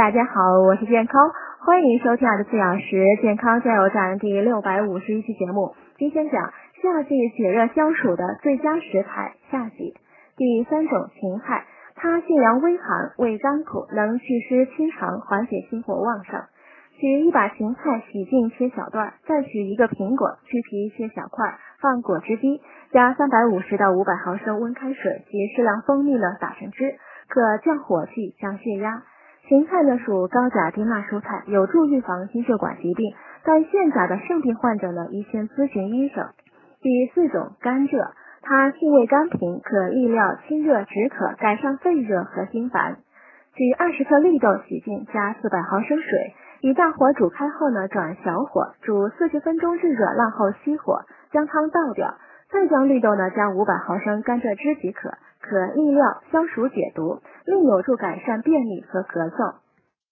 大家好，我是健康，欢迎收听二十四小时健康加油站第六百五十一期节目。今天讲夏季解热消暑的最佳食材——夏季。第三种芹菜，它性凉微寒，味甘苦，能祛湿清肠，缓解心火旺盛。取一把芹菜，洗净切小段，再取一个苹果，去皮切小块，放果汁机，加三百五十到五百毫升温开水及适量蜂蜜呢，打成汁，可降火气、降血压。芹菜呢属高钾低钠蔬菜，有助预防心血管疾病，但限钾的肾病患者呢宜先咨询医生。第四种甘蔗，它性味甘平，可利尿清热止渴，改善肺热和心烦。取二十克绿豆洗净，加四百毫升水，以大火煮开后呢转小火煮四十分钟至热烂后熄火，将汤倒掉，再将绿豆呢加五百毫升甘蔗汁即可。可利尿、消暑、解毒，并有助改善便秘和咳嗽。